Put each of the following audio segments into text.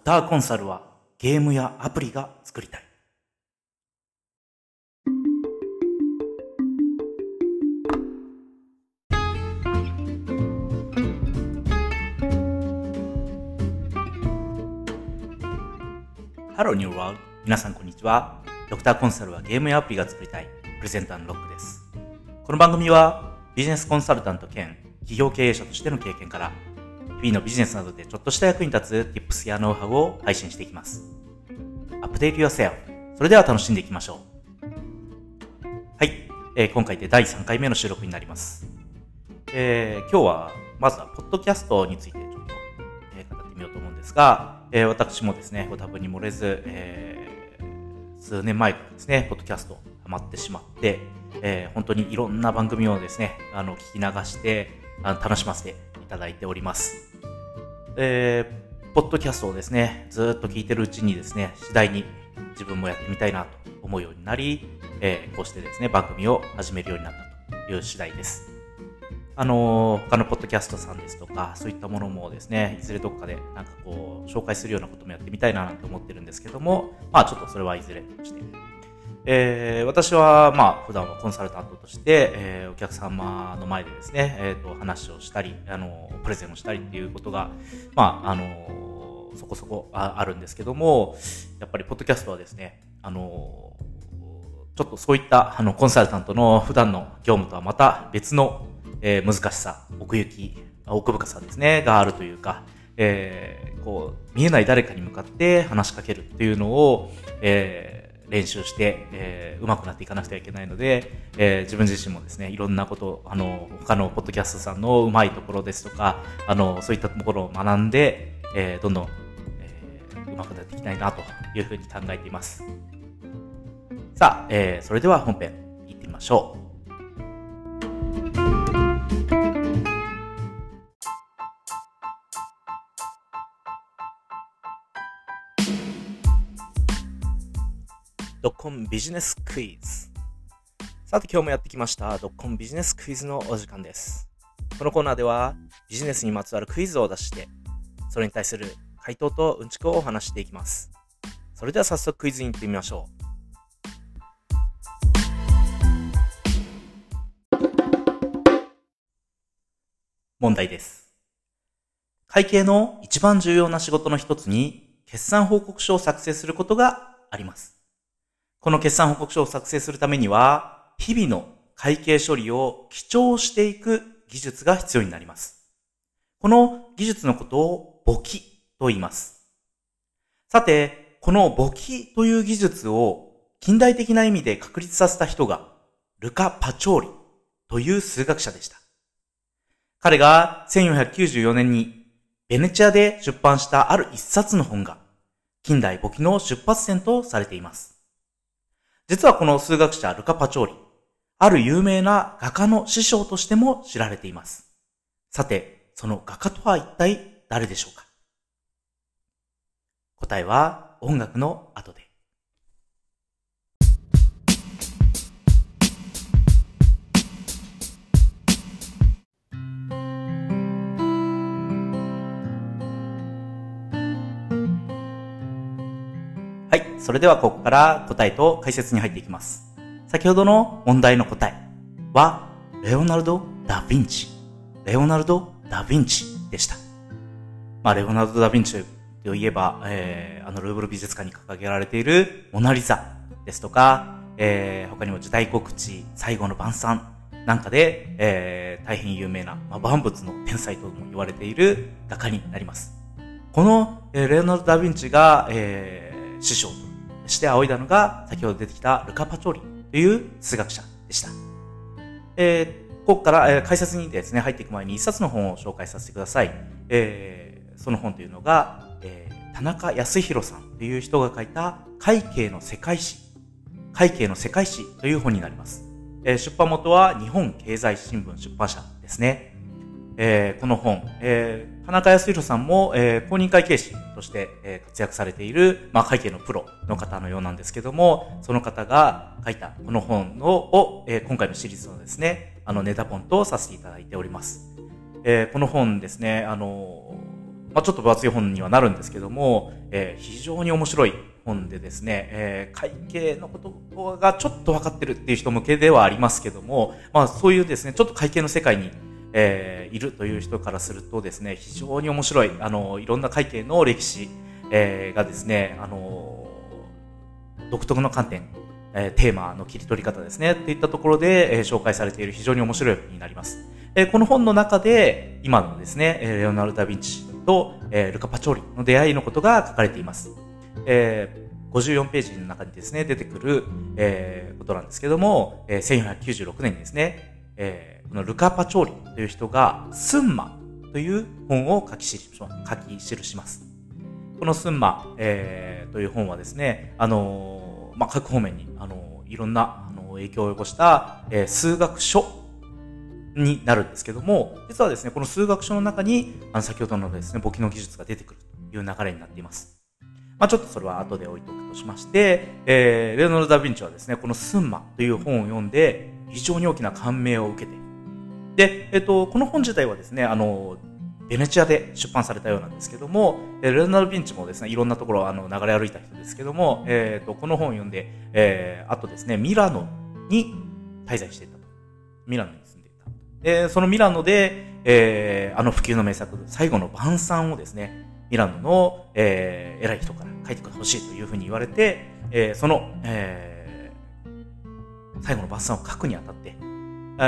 クターコンサルはゲームやアプリが作りたい。ハローニューワールド。皆さんこんにちは。ドクターコンサルはゲームやアプリが作りたい。プレゼンターのロックです。この番組はビジネスコンサルタント兼企業経営者としての経験から日々のビジネスなどでちょっとした役に立つ Tips やノウハウを配信していきます。アップデート yourself。それでは楽しんでいきましょう。はい。えー、今回で第3回目の収録になります。えー、今日は、まずは、ポッドキャストについてちょっと、えー、語ってみようと思うんですが、えー、私もですね、ご多分に漏れず、えー、数年前からですね、ポッドキャストハマってしまって、えー、本当にいろんな番組をですね、あの、聞き流して、あの楽しませていただいております。えー、ポッドキャストをですね、ずっと聞いてるうちにですね、次第に自分もやってみたいなと思うようになり、えー、こうしてですね、番組を始めるようになったという次第です。あのー、他のポッドキャストさんですとか、そういったものもですね、いずれどっかでなんかこう、紹介するようなこともやってみたいななんて思ってるんですけども、まあちょっとそれはいずれとして、えー、私は、まあ、普段はコンサルタントとして、えー、お客様の前でですね、えっ、ー、と、話をしたり、あの、プレゼンをしたりっていうことが、まあ、あの、そこそこああるんですけども、やっぱり、ポッドキャストはですね、あの、ちょっとそういった、あの、コンサルタントの普段の業務とはまた別の、えー、難しさ、奥行き、奥深さですね、があるというか、えー、こう、見えない誰かに向かって話しかけるっていうのを、えー練習して、えー、上手くなっていかなくてはいけないので、えー、自分自身もですね、いろんなこと、あの、他のポッドキャストさんの上手いところですとか、あの、そういったところを学んで、えー、どんどん、えー、上手くなっていきたいなというふうに考えています。さあ、えー、それでは本編行ってみましょう。ドッコンビジネスクイズ。さて今日もやってきましたドッコンビジネスクイズのお時間です。このコーナーではビジネスにまつわるクイズを出して、それに対する回答とうんちくをお話していきます。それでは早速クイズに行ってみましょう。問題です。会計の一番重要な仕事の一つに、決算報告書を作成することがあります。この決算報告書を作成するためには、日々の会計処理を記帳していく技術が必要になります。この技術のことを簿記と言います。さて、この簿記という技術を近代的な意味で確立させた人が、ルカ・パチョーリという数学者でした。彼が1494年にベネチアで出版したある一冊の本が、近代簿記の出発点とされています。実はこの数学者ルカ・パチョーリ、ある有名な画家の師匠としても知られています。さて、その画家とは一体誰でしょうか？答えは音楽の後で。それではここから答えと解説に入っていきます。先ほどの問題の答えは、レオナルド・ダ・ヴィンチ。レオナルド・ダ・ヴィンチでした。まあ、レオナルド・ダ・ヴィンチといえば、えー、あのルーブル美術館に掲げられているモナリザですとか、えー、他にも時代告知、最後の晩餐なんかで、えー、大変有名な、まあ、万物の天才とも言われている画家になります。この、えー、レオナルド・ダ・ヴィンチが、えー、師匠として仰いだのが、先ほど出てきたルカ・パチョーリという数学者でした。えー、ここから、えー、解説にですね、入っていく前に一冊の本を紹介させてください。えー、その本というのが、えー、田中康弘さんという人が書いた会計の世界史。会計の世界史という本になります。えー、出版元は日本経済新聞出版社ですね。えー、この本、えー、田中康弘さんも、えー、公認会計士として、えー、活躍されている、まあ、会計のプロの方のようなんですけども、その方が書いたこの本を、をえー、今回のシリーズのですね、あの、ネタ本とさせていただいております。えー、この本ですね、あの、まあ、ちょっと分厚い本にはなるんですけども、えー、非常に面白い本でですね、えー、会計のことがちょっと分かってるっていう人向けではありますけども、まあ、そういうですね、ちょっと会計の世界に、えー、いるという人からするとですね、非常に面白い、あの、いろんな会計の歴史、えー、がですね、あの、独特の観点、えー、テーマの切り取り方ですね、っていったところで、えー、紹介されている非常に面白い本になります。えー、この本の中で、今のですね、レオナルド・ダ・ヴィンチと、えー、ルカ・パチョーリの出会いのことが書かれています。えー、54ページの中にですね、出てくる、えー、ことなんですけども、えー、1496年にですね、えー、このルカ・パチョーリという人が、スンマという本を書き記し書き記します。このスンマ、えー、という本はですね、あのー、まあ、各方面に、あのー、いろんな、あの影響を及ぼした、え、数学書になるんですけども、実はですね、この数学書の中に、あの、先ほどのですね、簿記の技術が出てくるという流れになっています。まあ、ちょっとそれは後で置いとくとしまして、えー、レオナル・ダ・ヴィンチはですね、このスンマという本を読んで、非常に大きな感銘を受けて、で、えっ、と、この本自体はですね、あの、ベネチアで出版されたようなんですけども、レナルド・ヴィンチもですね、いろんなところあの流れ歩いた人ですけども、えっ、と、この本を読んで、えー、あとですね、ミラノに滞在していたと。ミラノに住んでいた。で、そのミラノで、えー、あの普及の名作、最後の晩餐をですね、ミラノの、えー、偉い人から書いてほしいというふうに言われて、えー、その、えー、最後の晩餐を書くにあたって、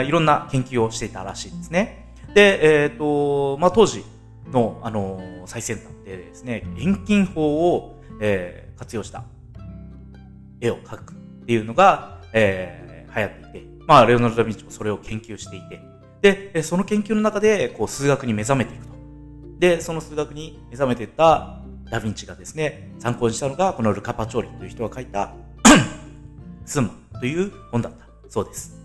いろんな研究をしていたらしいですね。で、えっ、ー、と、まあ、当時の、あの、最先端でですね、遠近法を、えー、活用した絵を描くっていうのが、えー、流行っていて、まあ、レオナルド・ダ・ヴィンチもそれを研究していて、で、その研究の中で、こう、数学に目覚めていくと。で、その数学に目覚めていったダヴィンチがですね、参考にしたのが、このルカ・パチョーリという人が書いたスンマという本だったそうです。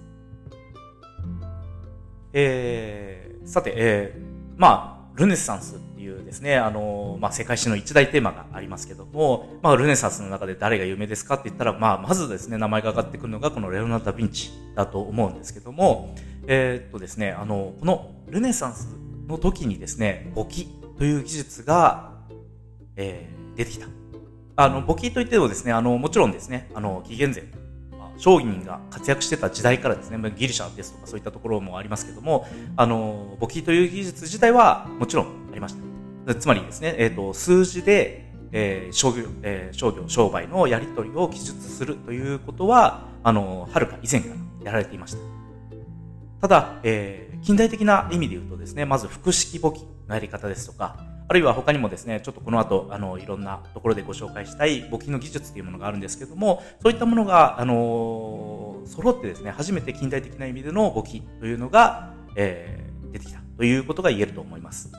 えー、さて、えー、まあ、ルネサンスっていうですね、あの、まあ、世界史の一大テーマがありますけども、まあ、ルネサンスの中で誰が有名ですかって言ったら、まあ、まずですね、名前が上がってくるのがこのレオナルド・ダ・ヴィンチだと思うんですけども、えー、っとですね、あの、このルネサンスの時にですね、簿記という技術が、えー、出てきた。あの、簿記といってもですね、あの、もちろんですね、あの、紀元前、商人が活躍してた時代からですね、ギリシャですとかそういったところもありますけども、あの、簿記という技術自体はもちろんありました。つまりですね、えっ、ー、と、数字で、えー、商業、えー、商業、商売のやり取りを記述するということは、あの、はるか以前からやられていました。ただ、えー、近代的な意味で言うとですね、まず複式簿記のやり方ですとか、あるいは他にもですね、ちょっとこの後、あの、いろんなところでご紹介したい簿記の技術というものがあるんですけども、そういったものが、あのー、揃ってですね、初めて近代的な意味での簿記というのが、えー、出てきたということが言えると思います。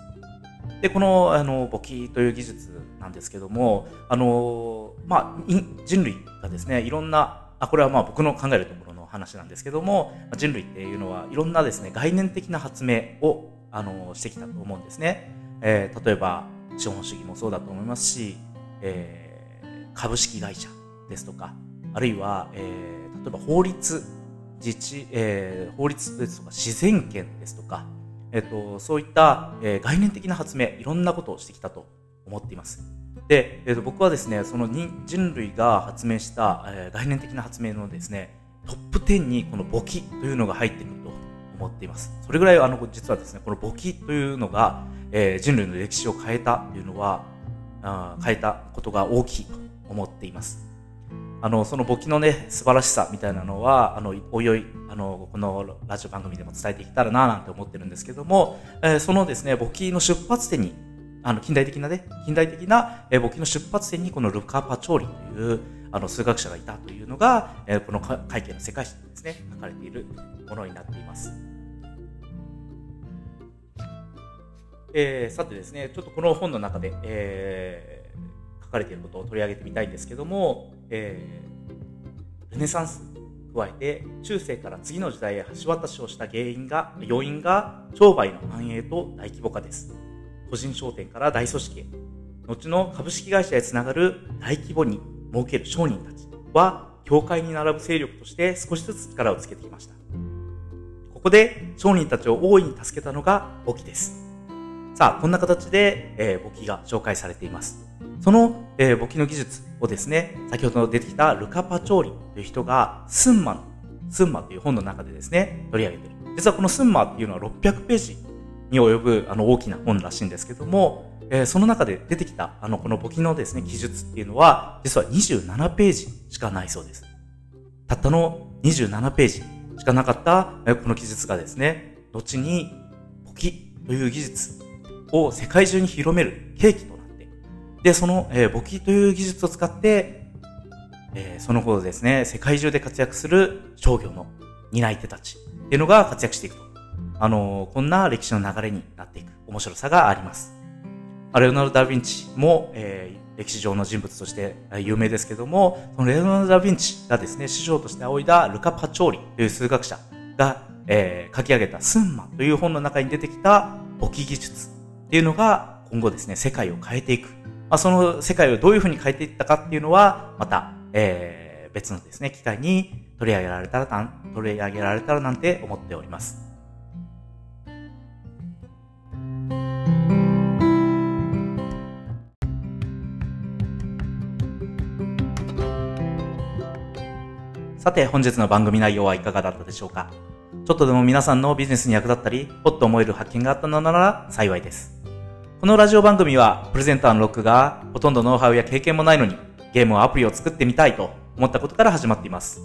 で、この、あの、簿記という技術なんですけども、あの、まあ、人類がですね、いろんな、あ、これはまあ僕の考えるところの話なんですけども、人類っていうのはいろんなですね、概念的な発明を、あの、してきたと思うんですね。えー、例えば、資本主義もそうだと思いますし、えー、株式会社ですとか、あるいは、えー、例えば法律、自治、えー、法律ですとか、自然権ですとか、え、ー、と、そういった、えー、概念的な発明、いろんなことをしてきたと思っています。で、えーと、僕はですね、その人類が発明した、えー、概念的な発明のですね、トップ10にこの簿記というのが入ってくると思っています。それぐらいあの実はですね、この簿記というのが、えー、人類の歴史を変えたというのはあ、変えたことが大きいと思っています。あの、その簿記のね、素晴らしさみたいなのは、あの、おいおい、あの、このラジオ番組でも伝えていけたらななんて思ってるんですけども、えー、そのですね、簿記の出発点に、あの、近代的なね、近代的な、えー、簿記の出発点にこのルカ・パチョーリという、あの数学者がいたというのが、えー、この会計の世界史にですね、書かれているものになっています。えー、さてですね、ちょっとこの本の中で、えー、書かれていることを取り上げてみたいんですけども、えー、ルネサンス加えて中世から次の時代へ橋渡しをした原因が要因が商売の繁栄と大規模化です個人商店から大組織へ後の株式会社へつながる大規模に設ける商人たちは、教会に並ぶ勢力として少しずつ力をつけてきました。ここで商人たちを大いに助けたのが簿記です。さあ、こんな形で、えー、簿記が紹介されています。その、えー、簿記の技術をですね、先ほど出てきたルカ・パチョーリという人が、スンマの、スンマという本の中でですね、取り上げている。実はこのスンマっていうのは600ページに及ぶあの大きな本らしいんですけども、えー、その中で出てきたあのこの簿記のですね、記述っていうのは、実は27ページしかないそうです。たったの27ページしかなかった、えー、この記述がですね、後に簿記という技術を世界中に広める契機となって、で、その、えー、簿記という技術を使って、えー、その後ですね、世界中で活躍する商業の担い手たちっていうのが活躍していくと。あのー、こんな歴史の流れになっていく面白さがあります。レオナルド・ダ・ヴィンチも、えー、歴史上の人物として有名ですけども、そのレオナルド・ダ・ヴィンチがですね、師匠として仰いだルカ・パチョーリという数学者が、えー、書き上げたスンマという本の中に出てきた簿記技術っていうのが今後ですね、世界を変えていく。まあ、その世界をどういうふうに変えていったかっていうのは、また、えー、別のですね、機会に取り上げられたら、取り上げられたらなんて思っております。さて、本日の番組内容はいかがだったでしょうか？ちょっとでも皆さんのビジネスに役立ったり、ほっと思える発見があったのなら幸いです。このラジオ番組は、プレゼンターのロックが、ほとんどノウハウや経験もないのに、ゲームをアプリを作ってみたいと思ったことから始まっています。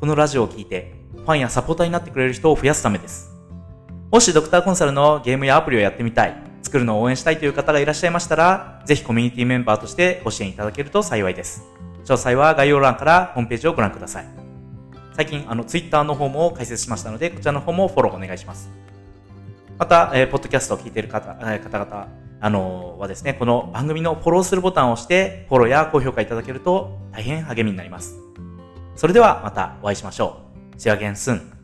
このラジオを聴いて、ファンやサポーターになってくれる人を増やすためです。もしドクターコンサルのゲームやアプリをやってみたい、作るのを応援したいという方がいらっしゃいましたら、ぜひコミュニティメンバーとしてご支援いただけると幸いです。詳細は概要欄からホームページをご覧ください。最近、あの、ツイッターの方も開設しましたので、こちらの方もフォローお願いします。また、えー、ポッドキャストを聞いている方、えー、方々、あのー、はですね、この番組のフォローするボタンを押して、フォローや高評価いただけると大変励みになります。それではまたお会いしましょう。See you again soon.